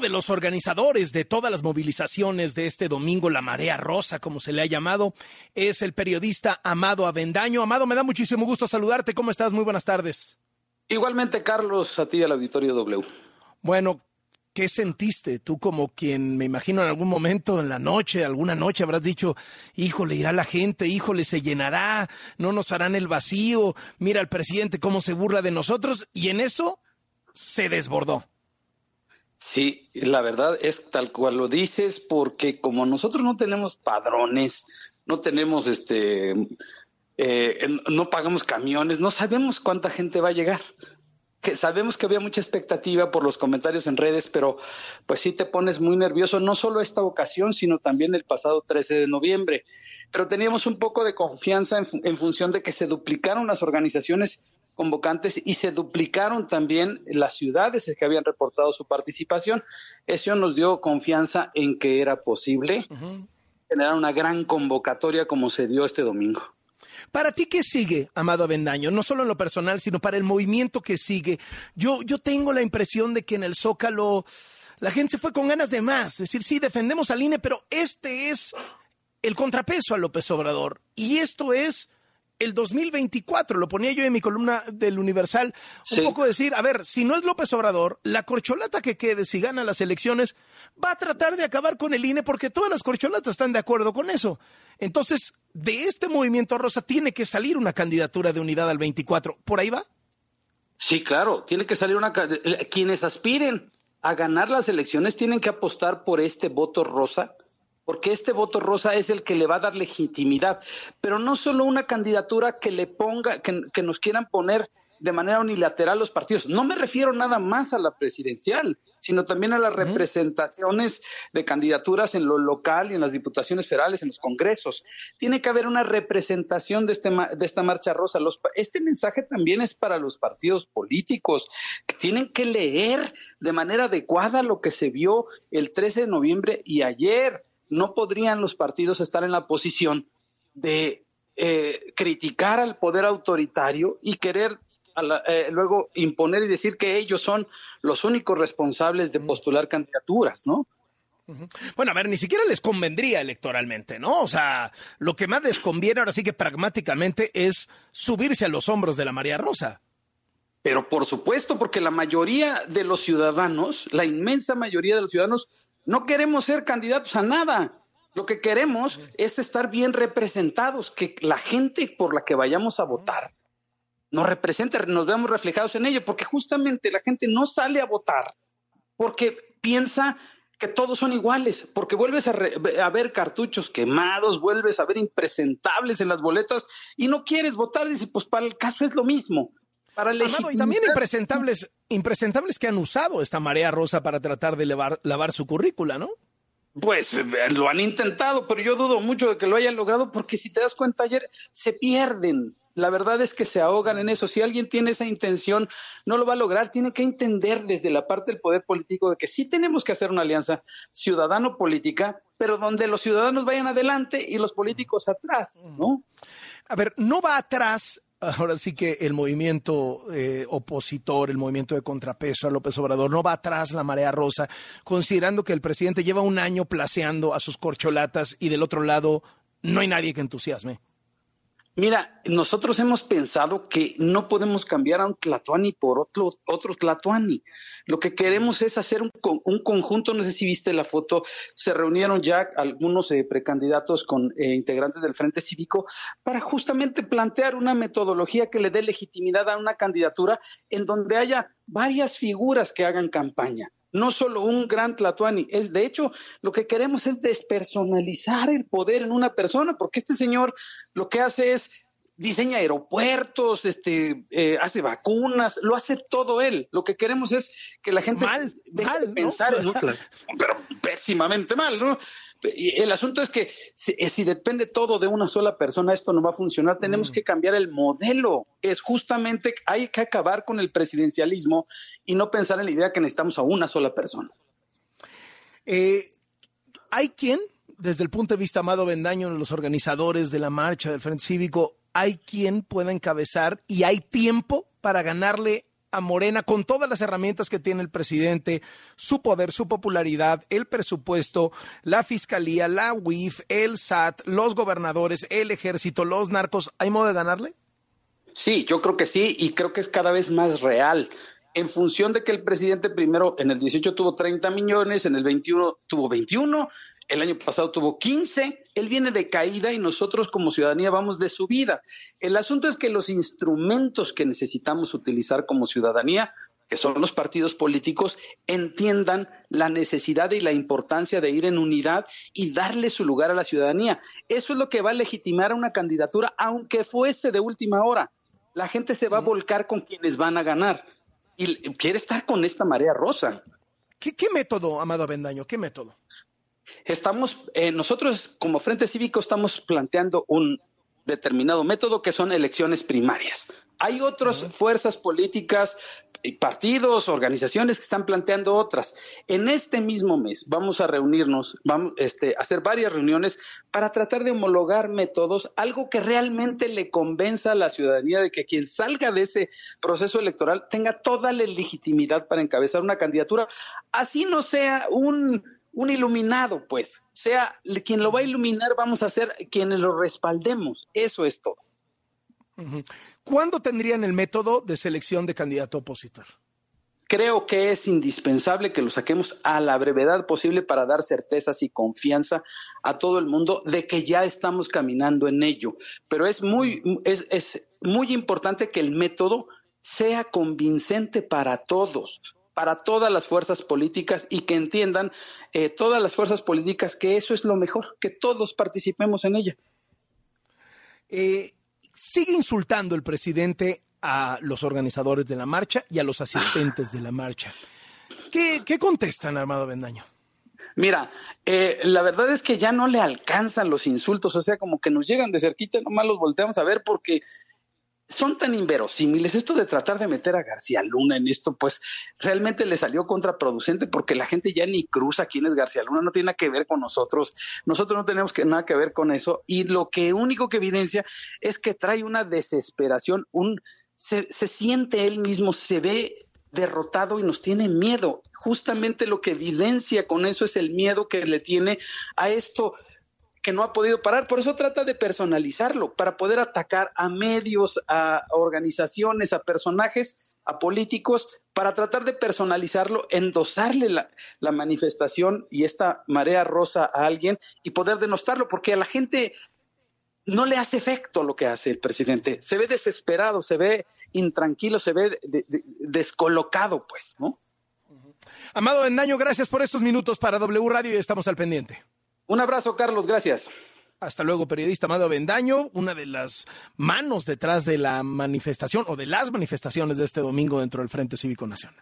uno de los organizadores de todas las movilizaciones de este domingo, la Marea Rosa, como se le ha llamado, es el periodista Amado Avendaño. Amado, me da muchísimo gusto saludarte. ¿Cómo estás? Muy buenas tardes. Igualmente, Carlos, a ti y al auditorio W. Bueno, ¿qué sentiste tú como quien me imagino en algún momento en la noche, alguna noche habrás dicho, híjole, irá la gente, híjole, se llenará, no nos harán el vacío, mira al presidente cómo se burla de nosotros y en eso se desbordó. Sí, la verdad es tal cual lo dices, porque como nosotros no tenemos padrones, no tenemos este, eh, no pagamos camiones, no sabemos cuánta gente va a llegar. Que sabemos que había mucha expectativa por los comentarios en redes, pero pues sí te pones muy nervioso, no solo esta ocasión, sino también el pasado 13 de noviembre. Pero teníamos un poco de confianza en, en función de que se duplicaron las organizaciones convocantes y se duplicaron también las ciudades que habían reportado su participación. Eso nos dio confianza en que era posible generar una gran convocatoria como se dio este domingo. Para ti, ¿qué sigue, Amado Avendaño? No solo en lo personal, sino para el movimiento que sigue. Yo, yo tengo la impresión de que en el Zócalo la gente se fue con ganas de más. Es decir, sí, defendemos al INE, pero este es el contrapeso a López Obrador. Y esto es el 2024. Lo ponía yo en mi columna del Universal. Un poco decir, a ver, si no es López Obrador, la corcholata que quede si gana las elecciones va a tratar de acabar con el INE porque todas las corcholatas están de acuerdo con eso. Entonces, de este movimiento rosa tiene que salir una candidatura de unidad al 24. ¿Por ahí va? Sí, claro, tiene que salir una... Quienes aspiren a ganar las elecciones tienen que apostar por este voto rosa porque este voto rosa es el que le va a dar legitimidad, pero no solo una candidatura que le ponga, que, nos quieran poner de manera unilateral los partidos. No me refiero nada más a la presidencial, sino también a las representaciones de candidaturas en lo local y en las diputaciones federales, en los congresos. Tiene que haber una representación de, este, de esta marcha rosa. este mensaje también es para los partidos políticos, que tienen que leer de manera adecuada lo que se vio el 13 de noviembre y ayer no podrían los partidos estar en la posición de eh, criticar al poder autoritario y querer eh, luego imponer y decir que ellos son los únicos responsables de postular candidaturas, ¿no? Bueno, a ver, ni siquiera les convendría electoralmente, ¿no? O sea, lo que más les conviene ahora sí que pragmáticamente es subirse a los hombros de la María Rosa. Pero por supuesto, porque la mayoría de los ciudadanos, la inmensa mayoría de los ciudadanos, no queremos ser candidatos a nada. Lo que queremos es estar bien representados, que la gente por la que vayamos a votar nos represente, nos veamos reflejados en ello, porque justamente la gente no sale a votar porque piensa que todos son iguales, porque vuelves a, ver cartuchos quemados, vuelves a ver impresentables en las boletas y no quieres votar, dices, pues para el caso es lo mismo. Para y también impresentables, impresentables que han usado esta marea rosa para tratar de lavar su currícula, ¿no? Pues eh, lo han intentado, pero yo dudo mucho de que lo hayan logrado porque si te das cuenta ayer, se pierden. La verdad es que se ahogan en eso. Si alguien tiene esa intención, no lo va a lograr. Tiene que entender desde la parte del poder político de que sí tenemos que hacer una alianza ciudadano-política, pero donde los ciudadanos vayan adelante y los políticos atrás, ¿no? A ver, no va atrás ahora sí que el movimiento eh, opositor, el movimiento de contrapeso a López Obrador, no va atrás la marea rosa, considerando que el presidente lleva un año placeando a sus corcholatas y del otro lado no hay nadie que entusiasme. Mira, nosotros hemos pensado que no podemos cambiar a un Tlatuani por otro, otro Tlatuani. Lo que queremos es hacer un, conjunto, no sé si viste la foto, se reunieron ya algunos eh, precandidatos con eh, integrantes del Frente Cívico para justamente plantear una metodología que le dé legitimidad a una candidatura en donde haya varias figuras que hagan campaña no solo un gran Tlatuani, es de hecho lo que queremos es despersonalizar el poder en una persona, porque este señor lo que hace es diseña aeropuertos, este, eh, hace vacunas, lo hace todo él. Lo que queremos es que la gente mal, mal, pensar, pero pésimamente mal, ¿no? El asunto es que eh, si, depende todo de una sola persona, esto no va a funcionar. Tenemos mm. que cambiar el modelo. Es justamente, hay que acabar con el presidencialismo y no pensar en la idea que necesitamos a una sola persona. Eh, ¿Hay quien, desde el punto de vista Amado Bendaño, los organizadores de la marcha del Frente Cívico, hay quien pueda encabezar y hay tiempo para ganarle a Morena con todas las herramientas que tiene el presidente, su poder, su popularidad, el presupuesto, la fiscalía, la UIF, el SAT, los gobernadores, el ejército, los narcos, ¿hay modo de ganarle? Sí, yo creo que sí y creo que es cada vez más real. En función de que el presidente primero en el 18 tuvo 30 millones, en el 21 tuvo 21, el año pasado tuvo 15, él viene de caída y nosotros como ciudadanía vamos de subida. El asunto es que los instrumentos que necesitamos utilizar como ciudadanía, que son los partidos políticos, entiendan la necesidad y la importancia de ir en unidad y darle su lugar a la ciudadanía. Eso es lo que va a legitimar a una candidatura, aunque fuese de última hora. La gente se va a volcar con quienes van a ganar y quiere estar con esta marea rosa. ¿Qué, qué método, Amado Avendaño? ¿Qué método? Estamos, eh, nosotros como Frente Cívico estamos planteando un determinado método que son elecciones primarias. Hay otras fuerzas políticas, partidos, organizaciones que están planteando otras. En este mismo mes vamos a reunirnos, vamos este, a hacer varias reuniones para tratar de homologar métodos, algo que realmente le convenza a la ciudadanía de que quien salga de ese proceso electoral tenga toda la legitimidad para encabezar una candidatura, así no sea un un iluminado, pues. Sea quien lo va a iluminar, vamos a ser quienes lo respaldemos. Eso es todo. ¿Cuándo tendrían el método de selección de candidato opositor? Creo que es indispensable que lo saquemos a la brevedad posible para dar certezas y confianza a todo el mundo de que ya estamos caminando en ello. Pero es muy, es, es muy importante que el método sea convincente para todos para todas las fuerzas políticas y que entiendan eh, todas las fuerzas políticas que eso es lo mejor, que todos participemos en ella. Eh, sigue insultando el presidente a los organizadores de la marcha y a los asistentes de la marcha. ¿Qué, contestan, Armado Bendaño? Mira, eh, la verdad es que ya no le alcanzan los insultos, o sea, como que nos llegan de cerquita, nomás los volteamos a ver porque son tan inverosímiles. Esto de tratar de meter a García Luna en esto, pues realmente le salió contraproducente porque la gente ya ni cruza quién es García Luna, no tiene nada que ver con nosotros. Nosotros no tenemos que, nada que ver con eso. Y lo que único que evidencia es que trae una desesperación, un se, se siente él mismo, se ve derrotado y nos tiene miedo. Justamente lo que evidencia con eso es el miedo que le tiene a esto que no ha podido parar. Por eso trata de personalizarlo, para poder atacar a medios, a organizaciones, a personajes, a políticos, para tratar de personalizarlo, endosarle la, manifestación y esta marea rosa a alguien y poder denostarlo, porque a la gente no le hace efecto lo que hace el presidente. Se ve desesperado, se ve intranquilo, se ve descolocado, pues, ¿no? Amado Endaño, gracias por estos minutos para W Radio y estamos al pendiente. Un abrazo, Carlos, gracias. Hasta luego, periodista Amado Bendaño, una de las manos detrás de la manifestación o de las manifestaciones de este domingo dentro del Frente Cívico Nacional.